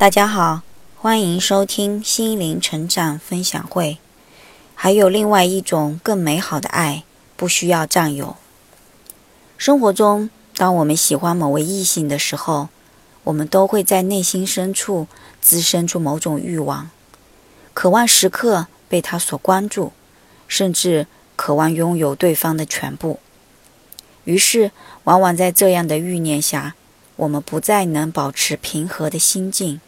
大家好，欢迎收听心灵成长分享会。还有另外一种更美好的爱，不需要占有。生活中，当我们喜欢某位异性的时候，我们都会在内心深处滋生出某种欲望，渴望时刻被他所关注，甚至渴望拥有对方的全部。于是，往往在这样的欲念下，我们不再能保持平和的心境，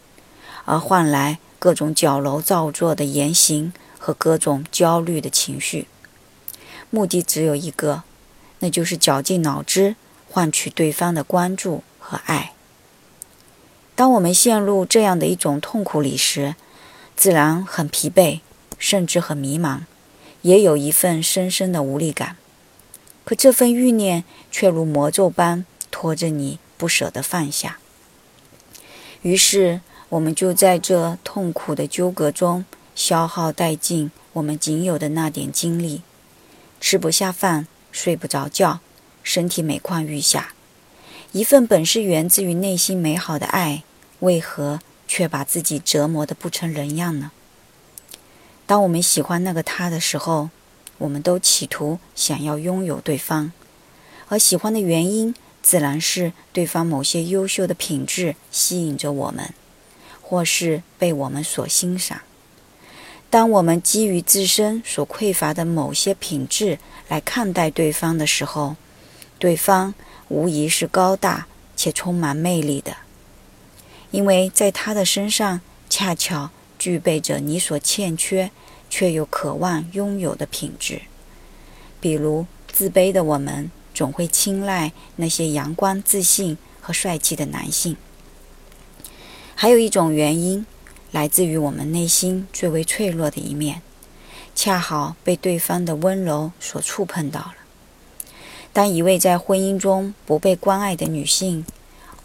而换来各种矫揉造作的言行和各种焦虑的情绪。目的只有一个，那就是绞尽脑汁换取对方的关注和爱。当我们陷入这样的一种痛苦里时，自然很疲惫，甚至很迷茫，也有一份深深的无力感。可这份欲念却如魔咒般拖着你。不舍得放下，于是我们就在这痛苦的纠葛中消耗殆尽我们仅有的那点精力，吃不下饭，睡不着觉，身体每况愈下。一份本是源自于内心美好的爱，为何却把自己折磨得不成人样呢？当我们喜欢那个他的时候，我们都企图想要拥有对方，而喜欢的原因。自然是对方某些优秀的品质吸引着我们，或是被我们所欣赏。当我们基于自身所匮乏的某些品质来看待对方的时候，对方无疑是高大且充满魅力的，因为在他的身上恰巧具备着你所欠缺却又渴望拥有的品质，比如自卑的我们。总会青睐那些阳光、自信和帅气的男性。还有一种原因，来自于我们内心最为脆弱的一面，恰好被对方的温柔所触碰到了。当一位在婚姻中不被关爱的女性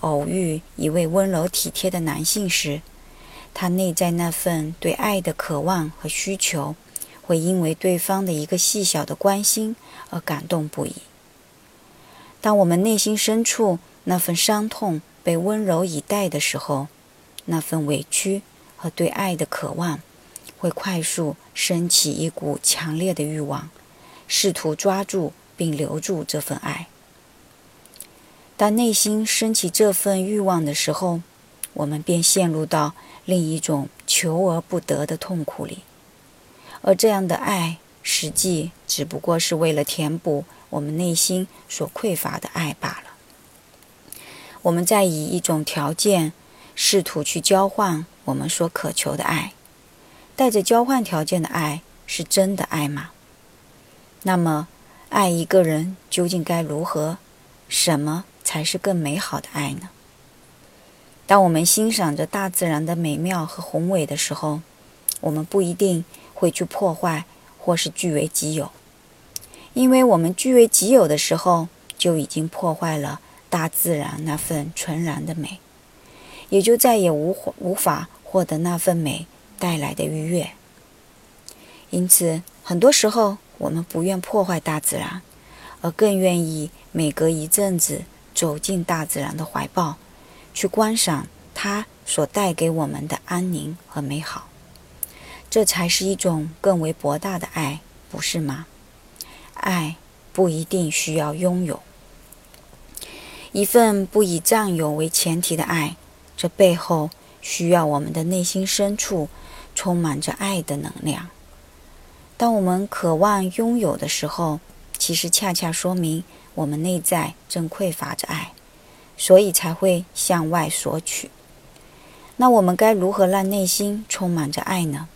偶遇一位温柔体贴的男性时，她内在那份对爱的渴望和需求，会因为对方的一个细小的关心而感动不已。当我们内心深处那份伤痛被温柔以待的时候，那份委屈和对爱的渴望，会快速升起一股强烈的欲望，试图抓住并留住这份爱。当内心升起这份欲望的时候，我们便陷入到另一种求而不得的痛苦里，而这样的爱，实际只不过是为了填补。我们内心所匮乏的爱罢了。我们在以一种条件试图去交换我们所渴求的爱，带着交换条件的爱是真的爱吗？那么，爱一个人究竟该如何？什么才是更美好的爱呢？当我们欣赏着大自然的美妙和宏伟的时候，我们不一定会去破坏或是据为己有。因为我们据为己有的时候，就已经破坏了大自然那份纯然的美，也就再也无无法获得那份美带来的愉悦。因此，很多时候我们不愿破坏大自然，而更愿意每隔一阵子走进大自然的怀抱，去观赏它所带给我们的安宁和美好。这才是一种更为博大的爱，不是吗？爱不一定需要拥有一份不以占有为前提的爱，这背后需要我们的内心深处充满着爱的能量。当我们渴望拥有的时候，其实恰恰说明我们内在正匮乏着爱，所以才会向外索取。那我们该如何让内心充满着爱呢？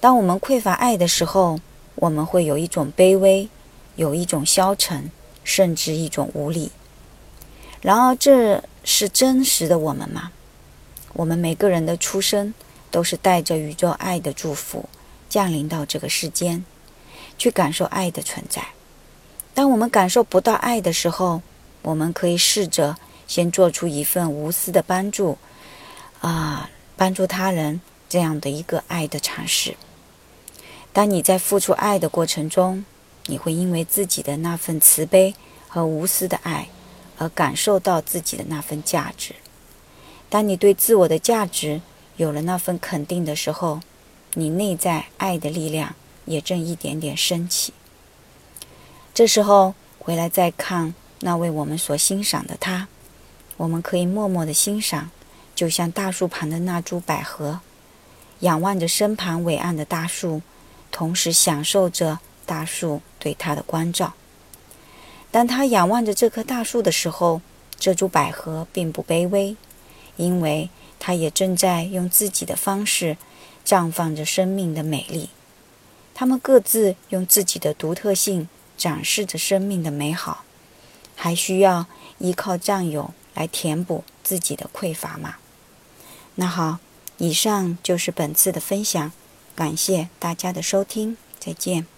当我们匮乏爱的时候，我们会有一种卑微，有一种消沉，甚至一种无力。然而，这是真实的我们吗？我们每个人的出生都是带着宇宙爱的祝福降临到这个世间，去感受爱的存在。当我们感受不到爱的时候，我们可以试着先做出一份无私的帮助，啊，帮助他人这样的一个爱的尝试。当你在付出爱的过程中，你会因为自己的那份慈悲和无私的爱，而感受到自己的那份价值。当你对自我的价值有了那份肯定的时候，你内在爱的力量也正一点点升起。这时候回来再看那位我们所欣赏的他，我们可以默默的欣赏，就像大树旁的那株百合，仰望着身旁伟岸的大树，同时享受着大树对他的关照。当他仰望着这棵大树的时候，这株百合并不卑微，因为它也正在用自己的方式绽放着生命的美丽。他们各自用自己的独特性。展示着生命的美好，还需要依靠战友来填补自己的匮乏吗？那好，以上就是本次的分享，感谢大家的收听，再见。